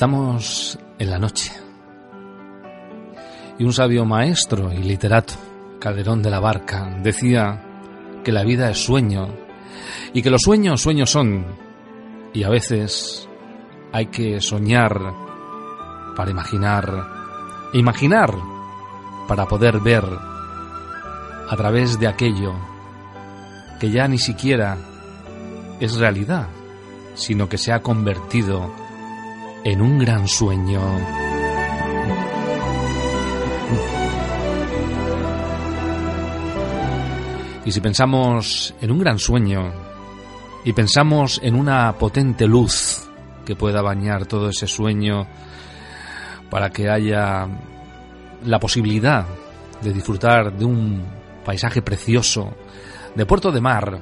Estamos en la noche. Y un sabio maestro y literato, Calderón de la Barca, decía que la vida es sueño y que los sueños sueños son. Y a veces hay que soñar para imaginar e imaginar para poder ver a través de aquello que ya ni siquiera es realidad, sino que se ha convertido en un gran sueño. Y si pensamos en un gran sueño y pensamos en una potente luz que pueda bañar todo ese sueño para que haya la posibilidad de disfrutar de un paisaje precioso, de puerto de mar,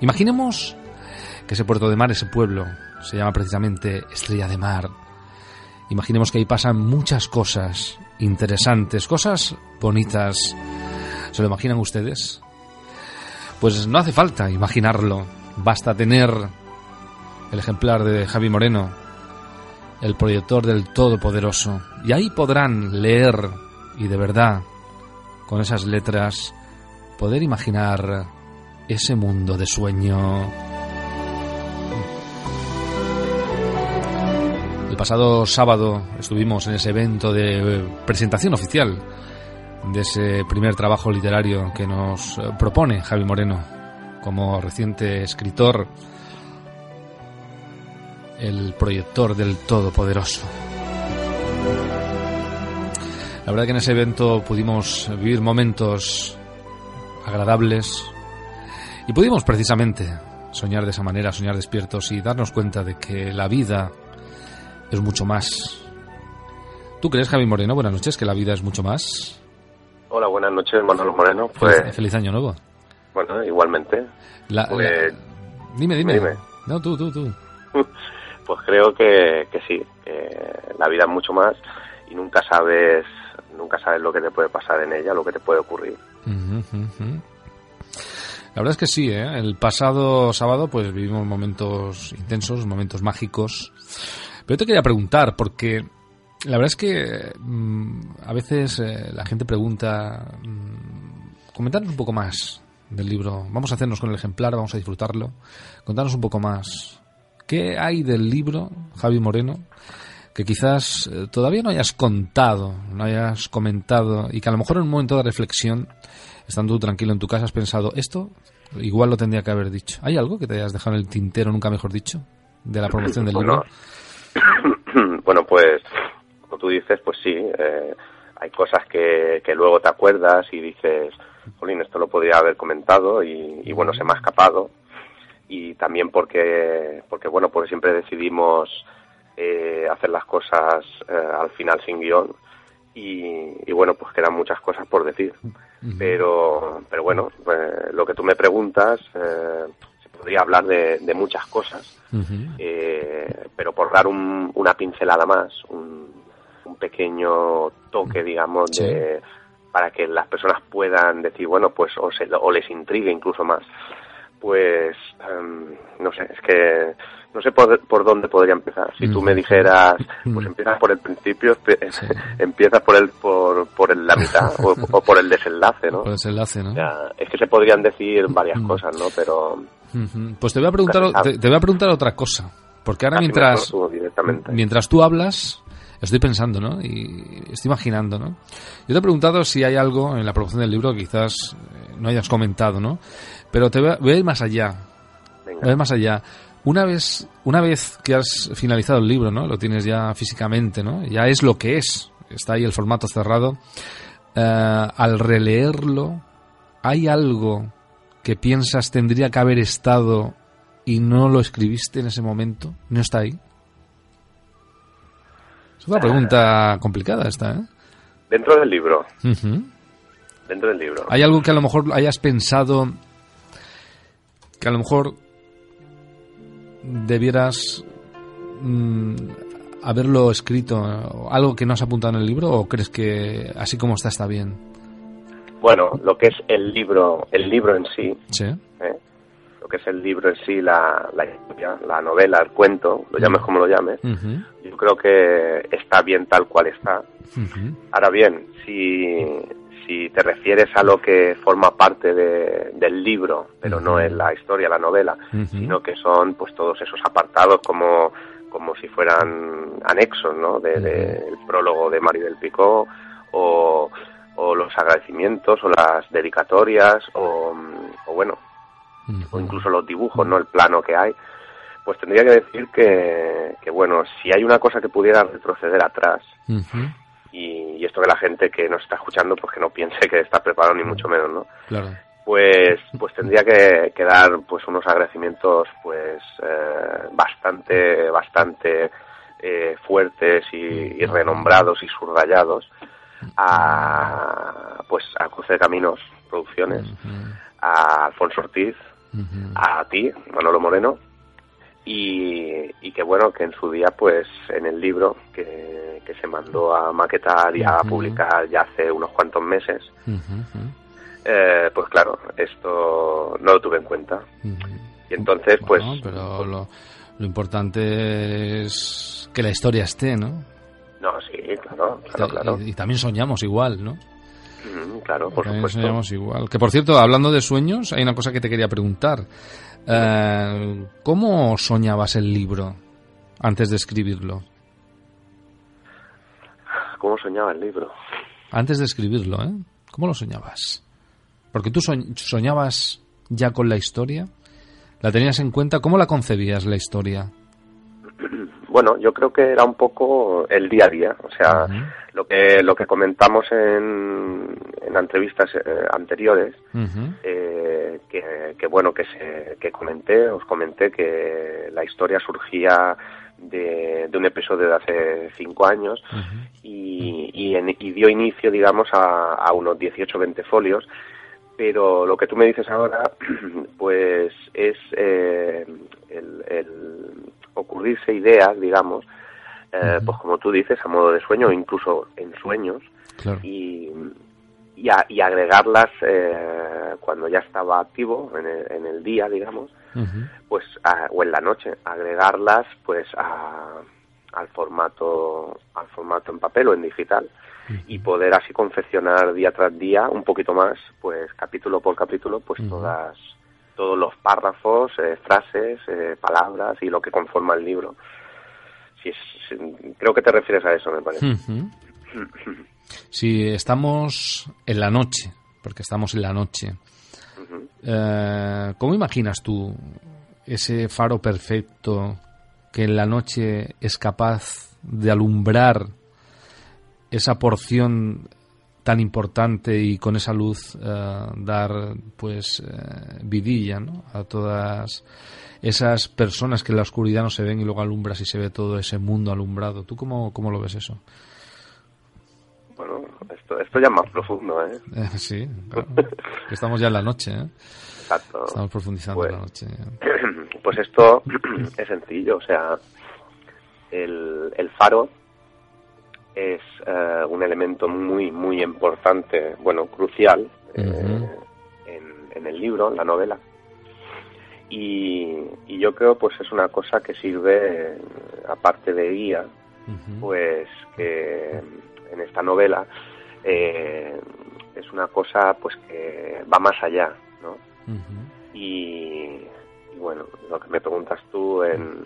imaginemos que ese puerto de mar, ese pueblo, se llama precisamente Estrella de Mar. Imaginemos que ahí pasan muchas cosas interesantes, cosas bonitas. ¿Se lo imaginan ustedes? Pues no hace falta imaginarlo, basta tener el ejemplar de Javi Moreno, el proyector del Todopoderoso, y ahí podrán leer y de verdad, con esas letras, poder imaginar ese mundo de sueño. Pasado sábado estuvimos en ese evento de presentación oficial de ese primer trabajo literario que nos propone Javi Moreno como reciente escritor, el proyector del Todopoderoso. La verdad que en ese evento pudimos vivir momentos agradables y pudimos precisamente soñar de esa manera, soñar despiertos y darnos cuenta de que la vida es mucho más. ¿Tú crees, Javi Moreno, buenas noches, que la vida es mucho más? Hola, buenas noches, Manuel Moreno. Pues, feliz, año nuevo. Bueno, igualmente. Pues, dime, dime, No, tú, tú, tú. pues creo que, que sí, que la vida es mucho más y nunca sabes nunca sabes lo que te puede pasar en ella, lo que te puede ocurrir. La verdad es que sí, ¿eh? el pasado sábado pues vivimos momentos intensos, momentos mágicos. Pero te quería preguntar, porque la verdad es que mm, a veces eh, la gente pregunta, mm, comentarnos un poco más del libro. Vamos a hacernos con el ejemplar, vamos a disfrutarlo. Contarnos un poco más. ¿Qué hay del libro, Javi Moreno, que quizás eh, todavía no hayas contado, no hayas comentado y que a lo mejor en un momento de reflexión, estando tú tranquilo en tu casa, has pensado, esto igual lo tendría que haber dicho. ¿Hay algo que te hayas dejado en el tintero, nunca mejor dicho, de la promoción del libro? bueno, pues, como tú dices, pues sí, eh, hay cosas que, que luego te acuerdas y dices, Jolín, esto lo podría haber comentado y, bueno, se me ha escapado. Y también porque, porque bueno, pues siempre decidimos eh, hacer las cosas eh, al final sin guion. Y, bueno, pues quedan muchas cosas por decir. Pero, pero bueno, pues, lo que tú me preguntas, podría hablar de, muchas cosas, eh, pero por dar una pincelada más, pequeño toque, digamos, de para que las personas puedan decir, bueno, pues o, se, o les intrigue incluso más. Pues, em, no sé, es que no sé por, por dónde podría empezar. Si tú me dijeras, pues empiezas por el principio, empiezas por el por, por la mitad o, por el desenlace, ¿no? Por el desenlace, ¿no? es que se podrían decir varias cosas, ¿no? Pero... Pues te voy a preguntar, te, voy a preguntar otra cosa. Porque ahora mientras, mientras tú hablas, estoy pensando, ¿no? Y estoy imaginando, ¿no? Yo te he preguntado si hay algo en la producción del libro que quizás eh, no hayas comentado, ¿no? Pero te voy a, ir más allá. Voy a ir más allá. Una vez, una vez que has finalizado el libro, ¿no? Lo tienes ya físicamente, ¿no? Ya es lo que es. Está ahí el formato cerrado. Eh, al releerlo, ¿hay algo que piensas tendría que haber estado y no lo escribiste en ese momento? ¿No está ahí? Es una pregunta complicada esta, ¿eh? Dentro del libro. Dentro del libro. ¿Hay algo que a lo mejor hayas pensado que a lo mejor debieras mm, haberlo escrito? ¿Algo que no has apuntado en el libro o crees que así como está está bien? Bueno, lo que es el libro, el libro en sí, ¿eh? lo que es el libro en sí, la, la historia, la novela, el cuento, lo llames como lo llames, yo creo que está bien tal cual está. Ahora bien, si, si te refieres a lo que forma parte de, del libro, pero no es la historia, la novela, sino que son pues todos esos apartados como, como si fueran anexos, ¿no? De, el prólogo de Mario del Pico o, o los agradecimientos o las dedicatorias o, bueno, o incluso los dibujos, ¿no? El plano que hay. Pues tendría que decir que, que, bueno, si hay una cosa que pudiera retroceder atrás, y, esto que la gente que nos está escuchando pues que no piense que está preparado ni mucho menos no pues pues tendría que, dar pues unos agradecimientos pues eh, bastante bastante eh, fuertes y, renombrados y subrayados a pues a Cruce de Caminos Producciones a Alfonso Ortiz a ti Manolo Moreno y, y que bueno que en su día pues en el libro que, que se mandó a maquetar y a publicar ya hace unos cuantos meses eh, pues claro esto no lo tuve en cuenta. Y entonces pues pero lo, lo, importante es que la historia esté no no sí claro claro, claro. Y, también soñamos igual no claro por también supuesto soñamos igual que por cierto hablando de sueños hay una cosa que te quería preguntar eh, ¿Cómo soñabas el libro antes de escribirlo? ¿Cómo soñaba el libro? Antes de escribirlo, ¿eh? ¿Cómo lo soñabas? Porque tú soñabas ya con la historia. ¿La tenías en cuenta? ¿Cómo la concebías la historia? Bueno, yo creo que era un poco el día a día, o sea, lo que lo que comentamos en, en entrevistas eh, anteriores, eh, que, bueno que se que comenté, os comenté que la historia surgía de, de un episodio de hace cinco años y, y, dio inicio, digamos, a, a unos 18-20 folios. Pero lo que tú me dices ahora, pues es eh, el, ocurrirse ideas, digamos, eh, pues como tú dices, a modo de sueño o incluso en sueños, y, y, agregarlas eh, cuando ya estaba activo en el, día, digamos, pues o en la noche, agregarlas pues al formato al formato en papel o en digital y poder así confeccionar día tras día un poquito más, pues capítulo por capítulo, pues todas todos los párrafos, eh, frases, eh, palabras y lo que conforma el libro. Si creo que te refieres a eso, me parece. Si estamos en la noche, porque estamos en la noche, eh, ¿cómo imaginas tú ese faro perfecto que en la noche es capaz de alumbrar esa porción tan importante y con esa luz eh, dar pues eh, vidilla ¿no? a todas esas personas que en la oscuridad no se ven y luego alumbras y se ve todo ese mundo alumbrado. ¿Tú cómo, cómo lo ves eso? Bueno, esto, esto ya es más profundo, ¿eh? eh sí, estamos ya en la noche, ¿eh? Exacto. Estamos profundizando en la pues, noche. Pues esto es sencillo, o sea, el, el faro es eh, un elemento muy, muy importante, bueno, crucial eh, en, el libro, en la novela. Y, yo creo pues es una cosa que sirve, aparte de guía, pues que en esta novela eh, es una cosa pues que va más allá, ¿no? y, bueno, lo que me preguntas tú en,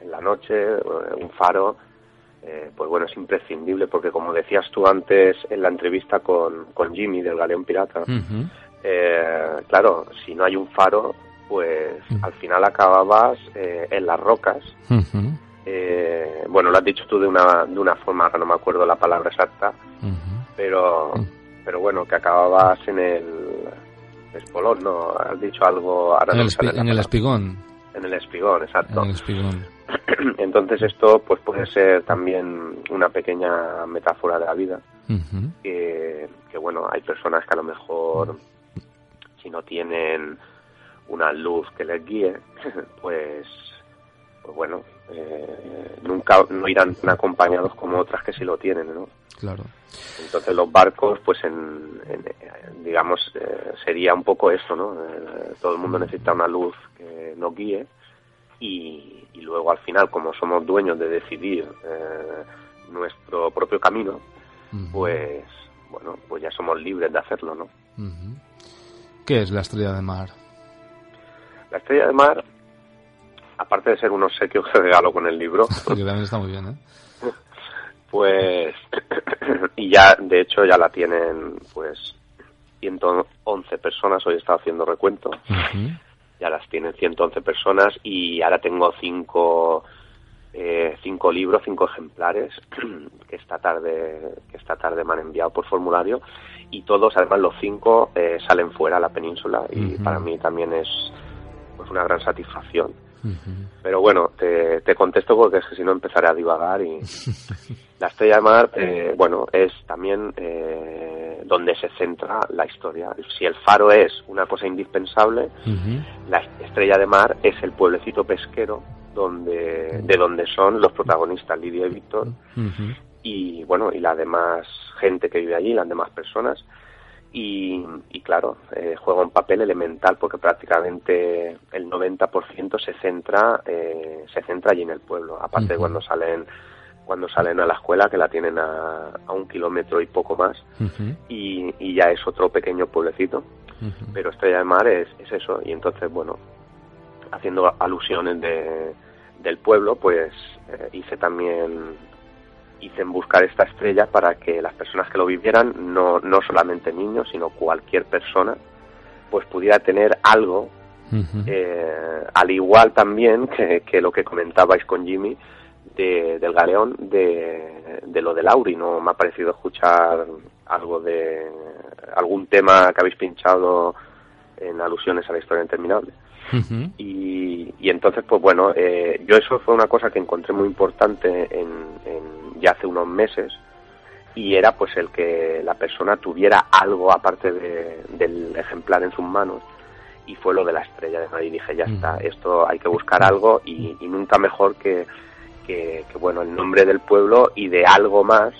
en la noche, un faro, eh, pues bueno, es imprescindible porque como decías tú antes en la entrevista con, con Jimmy del Galeón Pirata, eh, claro, si no hay un faro, pues al final acababas eh, en las rocas. bueno, lo has dicho tú de una, de una forma, que no me acuerdo la palabra exacta, pero, pero bueno, que acababas en el espolón, ¿no? Has dicho algo... en, el, en el espigón. En el espigón, exacto. En el espigón. Entonces esto pues puede ser también una pequeña metáfora de la vida, que, bueno, hay personas que a lo mejor si no tienen una luz que les guíe, pues, pues bueno, eh, nunca no irán tan acompañados como otras que sí lo tienen, ¿no? Claro. Entonces los barcos, pues en, digamos, eh, sería un poco eso, ¿no? Eh, todo el mundo necesita una luz que nos guíe y, luego al final, como somos dueños de decidir eh, nuestro propio camino, pues bueno, pues ya somos libres de hacerlo, ¿no? ¿Qué es la estrella de mar? La estrella de mar, aparte de ser un obsequio que regalo con el libro, porque también está muy bien, ¿eh? Pues y ya, de hecho, ya la tienen, pues 111 personas. Hoy he estado haciendo recuento ya las tienen 111 personas y ahora tengo cinco, eh, cinco libros, cinco ejemplares que esta tarde que esta tarde me han enviado por formulario y todos, además los cinco eh, salen fuera a la península y para mí también es pues una gran satisfacción. Pero bueno, te, te, contesto porque es que si no empezaré a divagar y la estrella de mar, eh, bueno, es también eh, donde se centra la historia. Si el faro es una cosa indispensable, la estrella de mar es el pueblecito pesquero donde de donde son los protagonistas Lidia y Víctor. Y bueno y la demás gente que vive allí, las demás personas y, claro, eh, juega un papel elemental porque prácticamente el 90% se centra eh, se centra allí en el pueblo, aparte de cuando salen cuando salen a la escuela que la tienen a, un kilómetro y poco más y, y, ya es otro pequeño pueblecito, pero Estrella de Mar es, es eso y entonces bueno, haciendo alusiones de, del pueblo pues eh, hice también en buscar esta estrella para que las personas que lo vivieran, no, no solamente niños, sino cualquier persona, pues pudiera tener algo, eh, al igual también que, lo que comentabais con Jimmy de, del galeón, de, de lo de Lauri, ¿no? Me ha parecido escuchar algo de algún tema que habéis pinchado en alusiones a la historia interminable. y, y, entonces, pues bueno, eh, yo eso fue una cosa que encontré muy importante en, ya hace unos meses y era pues el que la persona tuviera algo aparte del ejemplar en sus manos. Y fue lo de la estrella de mar y dije ya está esto hay que buscar algo y, nunca mejor que, que, bueno el nombre del pueblo y de algo más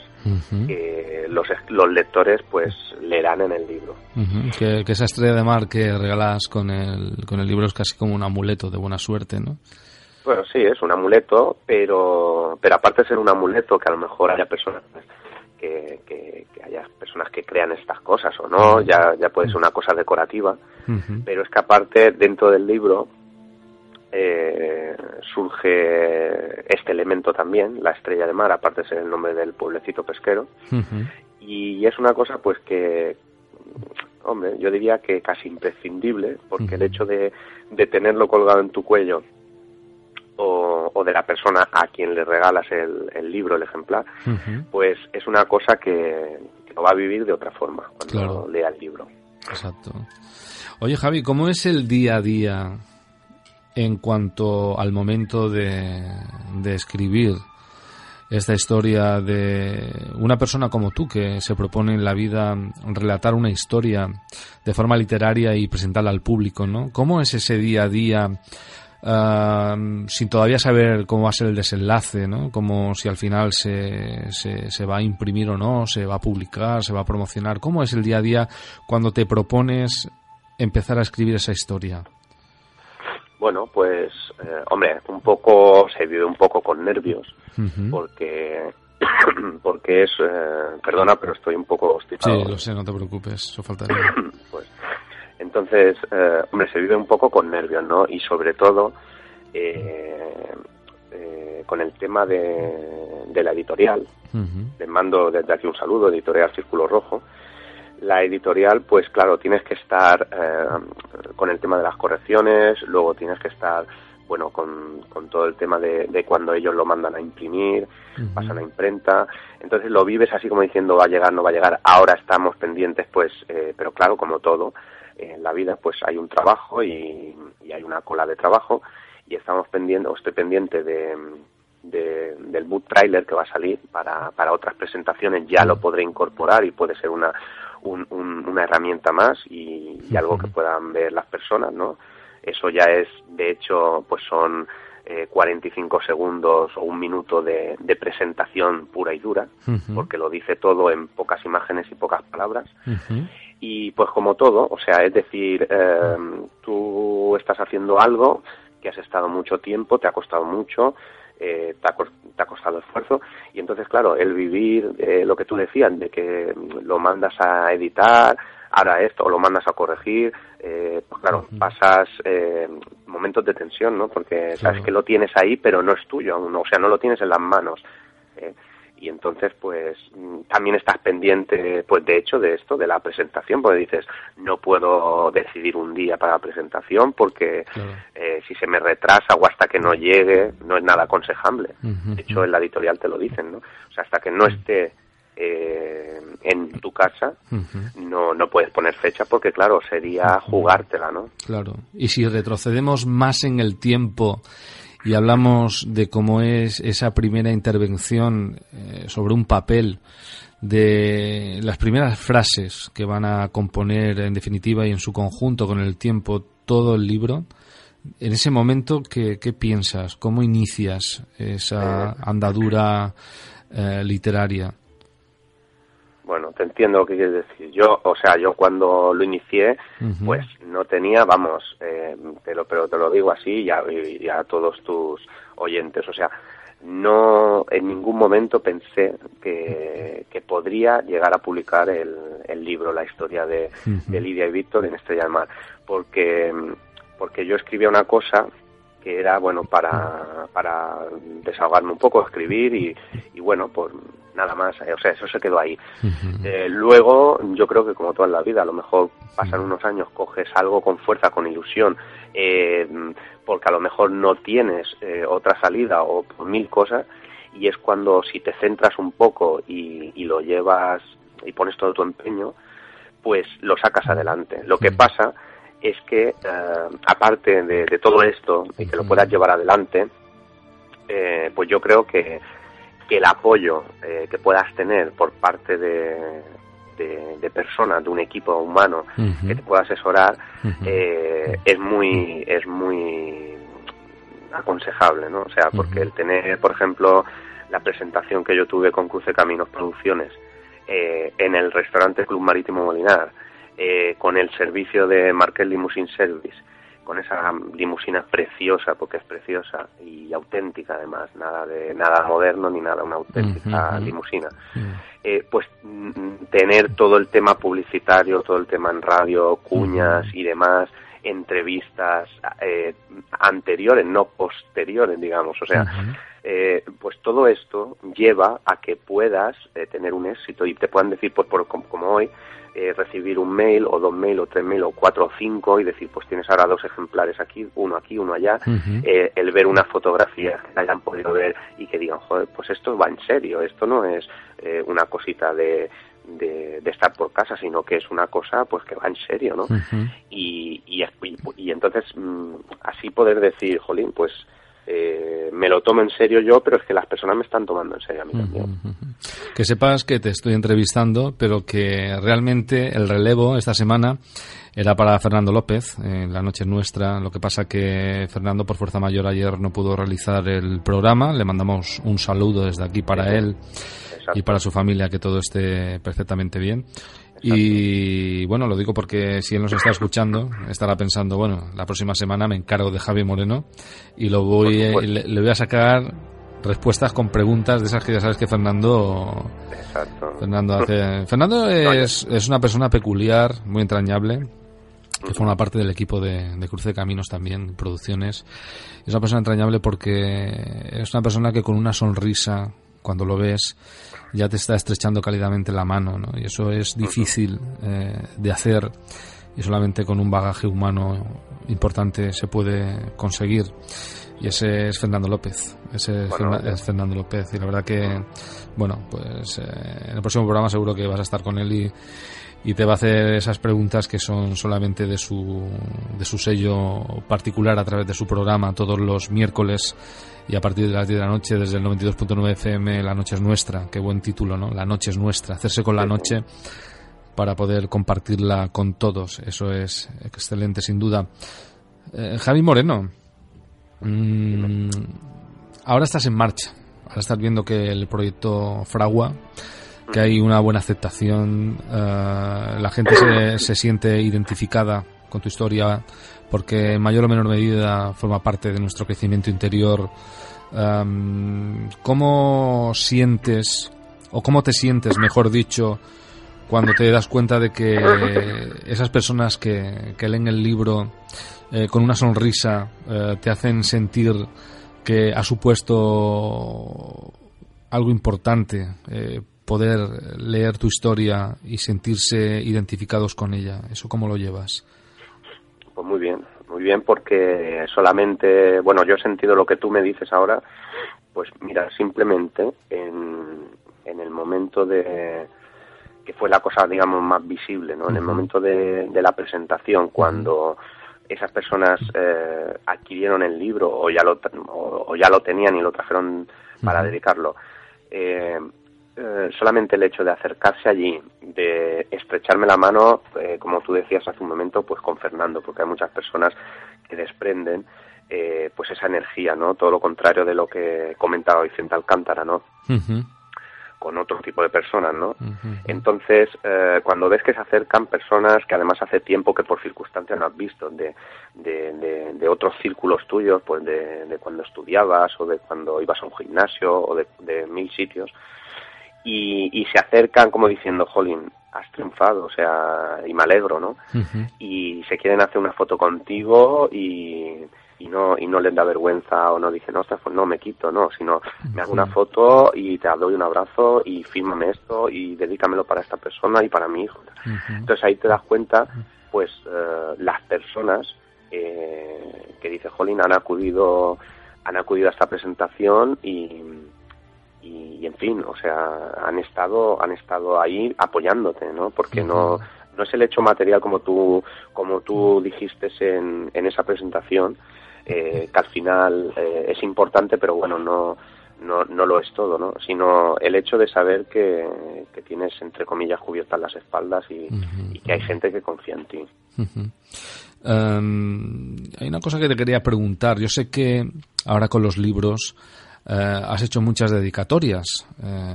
que los, los lectores pues leerán en el libro. Que, que, esa estrella de mar que regalas con el, con el libro es casi como un amuleto de buena suerte ¿no? Bueno, sí, es un amuleto, pero, pero aparte de ser un amuleto, que a lo mejor haya personas que, que, haya personas que crean estas cosas o no, ya, ya puede ser una cosa decorativa, pero es que aparte dentro del libro eh, surge este elemento también, la estrella de mar, aparte de ser el nombre del pueblecito pesquero, y es una cosa pues que, hombre, yo diría que casi imprescindible, porque el hecho de, de tenerlo colgado en tu cuello, o, de la persona a quien le regalas el, libro, el ejemplar, pues es una cosa que, lo va a vivir de otra forma cuando lea el libro. Exacto. Oye Javi, ¿cómo es el día a día en cuanto al momento de, de escribir esta historia de una persona como tú que se propone en la vida relatar una historia de forma literaria y presentarla al público, ¿no? ¿Cómo es ese día a día sin todavía saber cómo va a ser el desenlace, ¿no? Como si al final se, se, se, va a imprimir o no, se va a publicar, se va a promocionar. ¿Cómo es el día a día cuando te propones empezar a escribir esa historia? Bueno, pues, eh, hombre, un poco, se vive un poco con nervios, porque porque es, eh, perdona, pero estoy un poco hostilizado. Sí, lo sé, no te preocupes, eso faltaría. pues, entonces, eh, hombre, se vive un poco con nervios, ¿no? Y sobre todo eh, eh, con el tema de, de la editorial. Les mando desde aquí un saludo, editorial Círculo Rojo. La editorial, pues claro, tienes que estar con el tema de las correcciones, luego tienes que estar bueno, con, con todo el tema de, de, cuando ellos lo mandan a imprimir, pasan a imprenta, entonces lo vives así como diciendo va a llegar, no va a llegar, ahora estamos pendientes, pues, eh, pero claro, como todo, en la vida pues hay un trabajo y, hay una cola de trabajo y estamos pendientes, o estoy pendiente de, del boot trailer que va a salir para, para otras presentaciones, ya lo podré incorporar y puede ser una, una herramienta más y, algo que puedan ver las personas, ¿no? Eso ya es, de hecho, pues son eh, 45 segundos o un minuto de, presentación pura y dura, porque lo dice todo en pocas imágenes y pocas palabras. Y pues como todo, o sea, es decir, eh, tú estás haciendo algo que has estado mucho tiempo, te ha costado mucho, eh, te, ha, costado esfuerzo y entonces claro el vivir eh, lo que tú decías de que lo mandas a editar ahora esto o lo mandas a corregir eh, pues claro pasas eh, momentos de tensión no porque sabes que lo tienes ahí pero no es tuyo aún o sea no lo tienes en las manos eh, y entonces pues también estás pendiente pues de hecho de esto de la presentación porque dices no puedo decidir un día para la presentación porque eh, si se me retrasa o hasta que no llegue no es nada aconsejable. De hecho en la editorial te lo dicen no o sea hasta que no esté eh, en tu casa no no puedes poner fecha porque claro sería jugártela no claro. Y si retrocedemos más en el tiempo y hablamos de cómo es esa primera intervención eh, sobre un papel, de las primeras frases que van a componer en definitiva y en su conjunto con el tiempo todo el libro, en ese momento, ¿qué, qué piensas? ¿Cómo inicias esa andadura eh, literaria? Te entiendo lo que quieres decir. Yo, o sea, yo cuando lo inicié, pues no tenía, vamos, eh, pero, pero te lo digo así y a, todos tus oyentes, o sea, no en ningún momento pensé que, que podría llegar a publicar el, el libro, la historia de, de, Lidia y Víctor en Estrella del Mar, porque, porque yo escribía una cosa que era bueno para, para desahogarme un poco, escribir y, y bueno, por nada más, eh, o sea, eso se quedó ahí. eh, luego, yo creo que como toda la vida, a lo mejor pasan unos años, coges algo con fuerza, con ilusión, eh, porque a lo mejor no tienes eh, otra salida o por mil cosas, y es cuando si te centras un poco y, y lo llevas y pones todo tu empeño, pues lo sacas adelante. Lo que pasa es que, eh, aparte de, de, todo esto y que lo puedas llevar adelante, eh, pues yo creo que que el apoyo eh, que puedas tener por parte de, de, personas, de un equipo humano que te pueda asesorar, eh, es muy es muy aconsejable, ¿no? O sea, porque el tener, por ejemplo, la presentación que yo tuve con Cruce Caminos Producciones eh, en el restaurante Club Marítimo Molinar, con el servicio de Marquel Limousine Service, con esa limusina preciosa, porque es preciosa y auténtica además, nada de nada moderno ni nada, una auténtica limusina. Eh, pues mm, tener todo el tema publicitario, todo el tema en radio, cuñas y demás, entrevistas eh, anteriores, no posteriores, digamos, o sea, eh, pues todo esto lleva a que puedas eh, tener un éxito y te puedan decir, pues por, como, como hoy, eh, recibir un mail o dos mail o tres mail o cuatro o cinco y decir pues tienes ahora dos ejemplares aquí, uno aquí, uno allá, eh, el ver una fotografía que hayan podido ver y que digan, joder, pues esto va en serio, esto no es eh, una cosita de, de, de, estar por casa, sino que es una cosa pues que va en serio, ¿no? y, y, y, entonces mm, así poder decir, jolín, pues eh, me lo tomo en serio yo, pero es que las personas me están tomando en serio a mí también. Que sepas que te estoy entrevistando, pero que realmente el relevo esta semana era para Fernando López, en la noche nuestra. Lo que pasa que Fernando, por fuerza mayor, ayer no pudo realizar el programa. Le mandamos un saludo desde aquí para él y para su familia, que todo esté perfectamente bien. Y bueno, lo digo porque si él nos está escuchando, estará pensando, bueno, la próxima semana me encargo de Javi Moreno y lo voy, le, voy a sacar respuestas con preguntas de esas que ya sabes que Fernando Fernando hace Fernando es, es una persona peculiar muy entrañable que forma parte del equipo de, de, Cruce de Caminos también, producciones. Es una persona entrañable porque es una persona que con una sonrisa, cuando lo ves, ya te está estrechando cálidamente la mano, ¿no? Y eso es difícil eh, de hacer y solamente con un bagaje humano importante se puede conseguir. Y ese es Fernando López. Ese es, Fernando López. Y la verdad que, bueno, pues eh, en el próximo programa seguro que vas a estar con él y, y te va a hacer esas preguntas que son solamente de su, de su sello particular a través de su programa todos los miércoles y a partir de las 10 de la noche desde el 92.9 FM La Noche es Nuestra, qué buen título, ¿no? La Noche es Nuestra, hacerse con la noche para poder compartirla con todos, eso es excelente sin duda. Eh, Javi Moreno, mm, ahora estás en marcha, ahora estás viendo que el proyecto Fragua que hay una buena aceptación, eh, la gente se, se, siente identificada con tu historia porque en mayor o menor medida forma parte de nuestro crecimiento interior. ¿Cómo sientes, o cómo te sientes, mejor dicho, cuando te das cuenta de que esas personas que, que leen el libro eh, con una sonrisa eh, te hacen sentir que ha supuesto algo importante eh, poder leer tu historia y sentirse identificados con ella. ¿Eso cómo lo llevas? Pues muy bien, muy bien porque solamente, bueno, yo he sentido lo que tú me dices ahora, pues mira, simplemente en, en el momento de que fue la cosa, digamos, más visible, ¿no? En el momento de, de la presentación, cuando esas personas eh, adquirieron el libro o ya lo o, ya lo tenían y lo trajeron para dedicarlo. Eh, eh, solamente el hecho de acercarse allí, de estrecharme la mano, eh, como tú decías hace un momento, pues con Fernando, porque hay muchas personas que desprenden eh, pues esa energía, ¿no? Todo lo contrario de lo que comentaba Vicente Alcántara, ¿no? Con otro tipo de personas, ¿no? Entonces, cuando ves que se acercan personas que además hace tiempo que por circunstancias no has visto, de, de, de, otros círculos tuyos, pues de, de, cuando estudiabas o de cuando ibas a un gimnasio o de, mil sitios, y, se acercan como diciendo, Jolín, has triunfado, o sea, y me alegro, ¿no? Y se quieren hacer una foto contigo y, y no y no les da vergüenza o no dicen, no, pues no, me quito, no, sino me hago una foto y te doy un abrazo y fírmame esto y dedícamelo para esta persona y para mi hijo. Entonces ahí te das cuenta, pues, eh, las personas eh, que dice Jolín han acudido han acudido a esta presentación y y, en fin, o sea, han estado, han estado ahí apoyándote, ¿no? Porque no, no es el hecho material como tú, como tú dijiste en, en esa presentación, eh, que al final eh, es importante, pero bueno, no, no, no lo es todo, ¿no? Sino el hecho de saber que, que tienes, entre comillas, cubiertas las espaldas y, que hay gente que confía en ti. Em, hay una cosa que te quería preguntar. Yo sé que ahora con los libros has hecho muchas dedicatorias eh,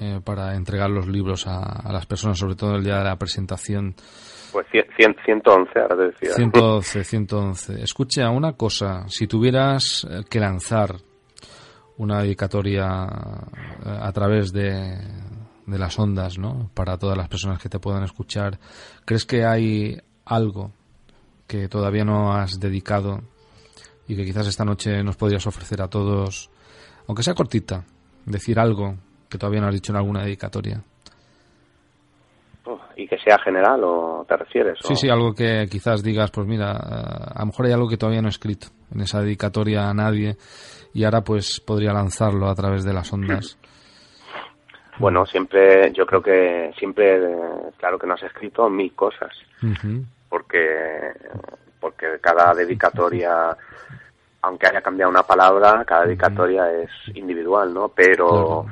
eh, para entregar los libros a, las personas, sobre todo el día de la presentación. Pues 111, ahora te decía. 111, 111. Escucha, una cosa, si tuvieras que lanzar una dedicatoria a través de, de las ondas, ¿no? Para todas las personas que te puedan escuchar, ¿crees que hay algo que todavía no has dedicado y que quizás esta noche nos podrías ofrecer a todos aunque sea cortita, decir algo que todavía no has dicho en alguna dedicatoria. Oh, ¿Y que sea general o te refieres? Sí, sí, algo que quizás digas, pues mira, eh, a lo mejor hay algo que todavía no he escrito en esa dedicatoria a nadie y ahora pues podría lanzarlo a través de las ondas. Bueno, siempre, yo creo que siempre, claro que no has escrito mil cosas, porque, porque cada dedicatoria aunque haya cambiado una palabra, cada dedicatoria es individual, ¿no? Pero,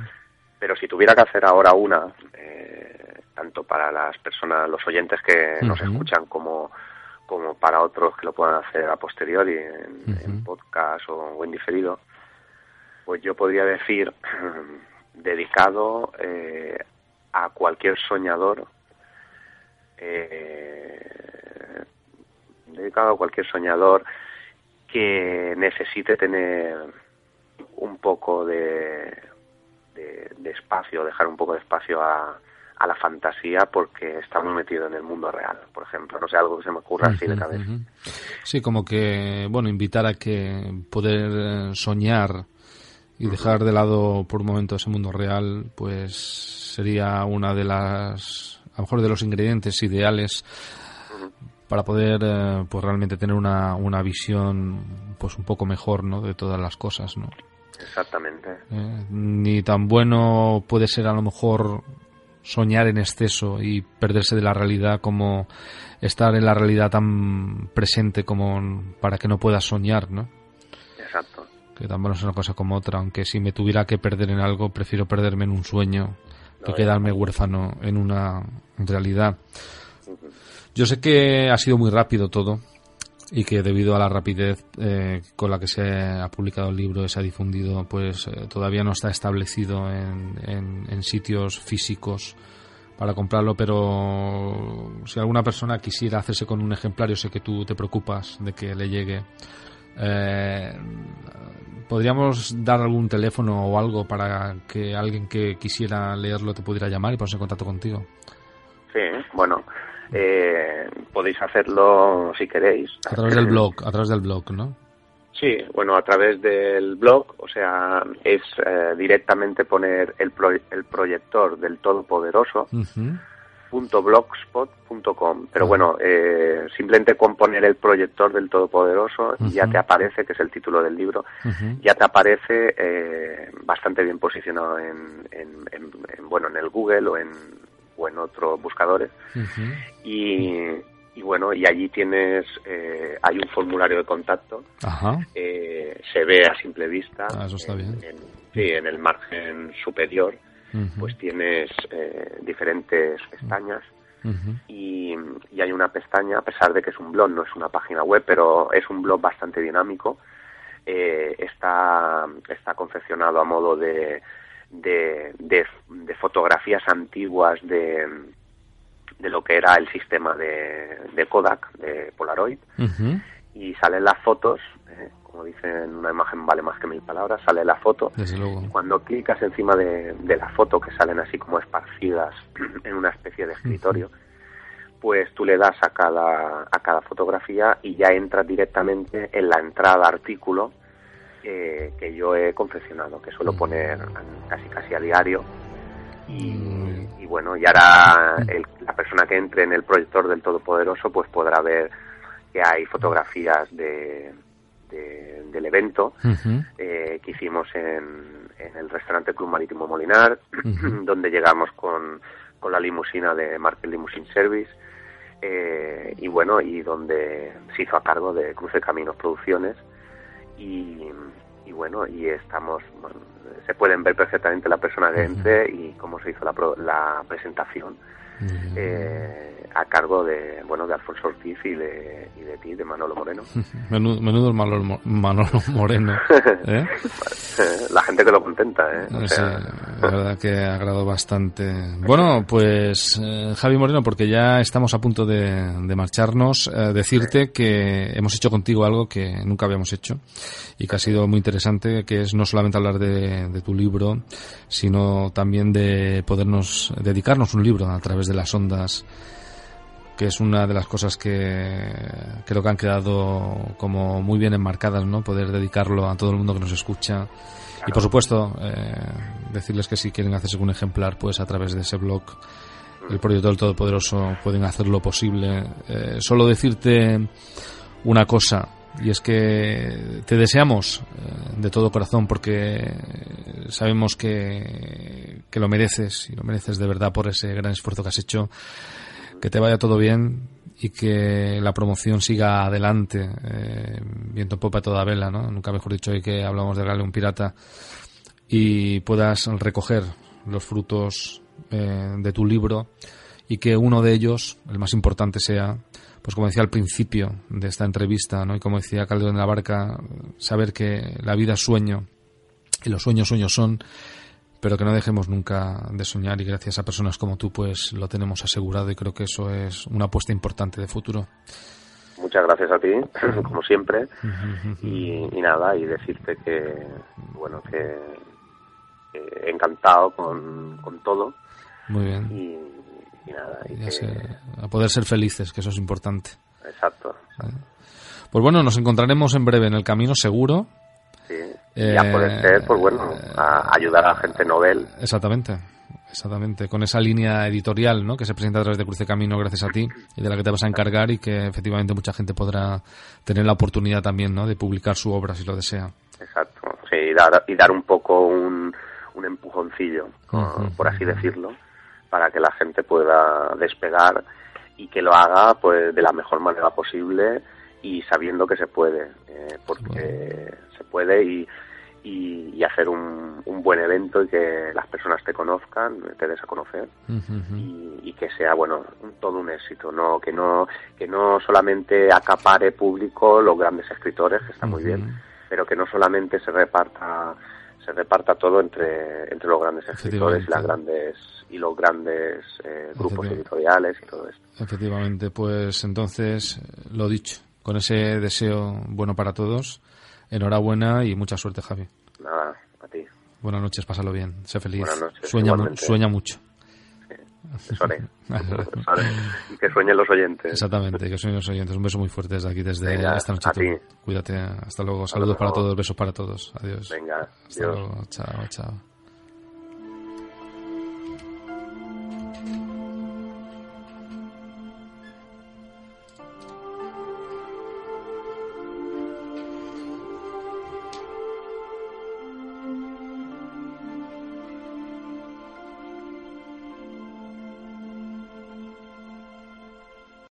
pero si tuviera que hacer ahora una, eh, tanto para las personas, los oyentes que nos escuchan como, como para otros que lo puedan hacer a posteriori en, podcast o, en diferido, pues yo podría decir dedicado eh, a cualquier soñador eh, dedicado a cualquier soñador que necesite tener un poco de, de, espacio, dejar un poco de espacio a, a, la fantasía porque está muy metido en el mundo real, por ejemplo. No sé, algo que se me ocurra así de cabeza. Sí, como que, bueno, invitar a que poder eh, soñar y dejar de lado por un momento ese mundo real, pues sería una de las, a lo mejor de los ingredientes ideales para poder eh, pues realmente tener una, una visión pues un poco mejor ¿no? de todas las cosas ¿no? exactamente eh, ni tan bueno puede ser a lo mejor soñar en exceso y perderse de la realidad como estar en la realidad tan presente como para que no puedas soñar ¿no? exacto que tan bueno es una cosa como otra aunque si me tuviera que perder en algo prefiero perderme en un sueño que quedarme huérfano en una realidad yo sé que ha sido muy rápido todo y que debido a la rapidez eh, con la que se ha publicado el libro y se ha difundido, pues eh, todavía no está establecido en, sitios físicos para comprarlo, pero si alguna persona quisiera hacerse con un ejemplar, yo sé que tú te preocupas de que le llegue. Eh, ¿Podríamos dar algún teléfono o algo para que alguien que quisiera leerlo te pudiera llamar y ponerse en contacto contigo? Sí, bueno, eh, podéis hacerlo si queréis. A través del blog, a través del blog, ¿no? Sí, bueno, a través del blog, o sea, es eh, directamente poner el, el proyector del Todopoderoso. blogspot.com pero ah. bueno eh, simplemente con poner el proyector del todopoderoso ya te aparece que es el título del libro ya te aparece eh, bastante bien posicionado en, en, bueno en el Google o en o en otros buscadores. y, bueno, y allí tienes, eh, hay un formulario de contacto. Eh, se ve a simple vista. Ah, eso está bien. En, sí, en el margen superior, pues tienes eh, diferentes pestañas. y, y, hay una pestaña, a pesar de que es un blog, no es una página web, pero es un blog bastante dinámico. está, está confeccionado a modo de, de, de, fotografías antiguas de, de lo que era el sistema de, de Kodak, de Polaroid, y salen las fotos, eh, como dicen, una imagen vale más que mil palabras, sale la foto, y cuando clicas encima de, de, la foto, que salen así como esparcidas en una especie de escritorio, pues tú le das a cada, a cada fotografía y ya entras directamente en la entrada artículo que, yo he confeccionado, que suelo poner casi casi a diario. Y, bueno, y ahora la persona que entre en el proyector del Todopoderoso pues podrá ver que hay fotografías de, del evento eh, que hicimos en, en, el restaurante Club Marítimo Molinar, donde llegamos con, con la limusina de Market Limousine Service. Eh, y bueno, y donde se hizo a cargo de Cruce Caminos Producciones y, y bueno, y estamos, se pueden ver perfectamente la persona que entre y cómo se hizo la, la presentación eh, a cargo de, bueno, de Alfonso Ortiz y de, y de ti, de Manolo Moreno. menudo, menudo Manolo, Manolo Moreno. ¿eh? La gente que lo contenta, ¿eh? la verdad que agradó bastante. Bueno, pues eh, Javi Moreno, porque ya estamos a punto de, de marcharnos, eh, decirte que hemos hecho contigo algo que nunca habíamos hecho y que ha sido muy interesante, que es no solamente hablar de, de tu libro, sino también de podernos dedicarnos un libro a través de las ondas que es una de las cosas que creo que han quedado como muy bien enmarcadas, ¿no? Poder dedicarlo a todo el mundo que nos escucha. Y por supuesto, eh, decirles que si quieren hacerse un ejemplar, pues a través de ese blog, el Proyecto del Todopoderoso, pueden hacer lo posible. Eh, solo decirte una cosa, y es que te deseamos eh, de todo corazón porque sabemos que, que lo mereces y lo mereces de verdad por ese gran esfuerzo que has hecho. Que te vaya todo bien y que la promoción siga adelante, eh, viento en popa toda vela, ¿no? Nunca mejor dicho hoy que hablamos de Gale un pirata y puedas recoger los frutos eh, de tu libro y que uno de ellos, el más importante, sea, pues como decía al principio de esta entrevista, ¿no? y como decía Calderón de la Barca, saber que la vida es sueño y los sueños sueños son, pero que no dejemos nunca de soñar y gracias a personas como tú pues lo tenemos asegurado y creo que eso es una apuesta importante de futuro. Muchas gracias a ti, como siempre, y, nada, y decirte que, bueno, que, encantado con, con todo. Muy bien. Y, nada. a poder ser felices, que eso es importante. Exacto. Pues bueno, nos encontraremos en breve en el camino, seguro. Sí. ya puede ser, pues bueno, a ayudar a la gente novel. Exactamente. Exactamente, con esa línea editorial ¿no? que se presenta a través de Cruce Camino gracias a ti y de la que te vas a encargar y que efectivamente mucha gente podrá tener la oportunidad también ¿no? de publicar su obra si lo desea. Exacto, sí, y dar, y dar un poco un, un empujoncillo, por así decirlo, para que la gente pueda despegar y que lo haga pues de la mejor manera posible y sabiendo que se puede, eh, porque se puede y, y, hacer un, un, buen evento y que las personas te conozcan, te des a conocer y, que sea bueno todo un éxito, no que no que no solamente acapare público los grandes escritores que está muy bien, pero que no solamente se reparta se reparta todo entre, entre los grandes escritores y las grandes y los grandes eh, grupos editoriales y todo esto. Efectivamente, pues entonces lo dicho, con ese deseo bueno para todos, enhorabuena y mucha suerte, Javi. Nada, a ti. Buenas noches, pásalo bien, sé feliz. Buenas noches, sueña, sueña mucho. Eso haré. Y que sueñen los oyentes. Exactamente, que sueñen los oyentes. Un beso muy fuerte desde aquí, desde esta noche. A ti. Cuídate. Hasta luego. Saludos para todos, besos para todos. Adiós. Venga. Hasta luego. Chao, chao.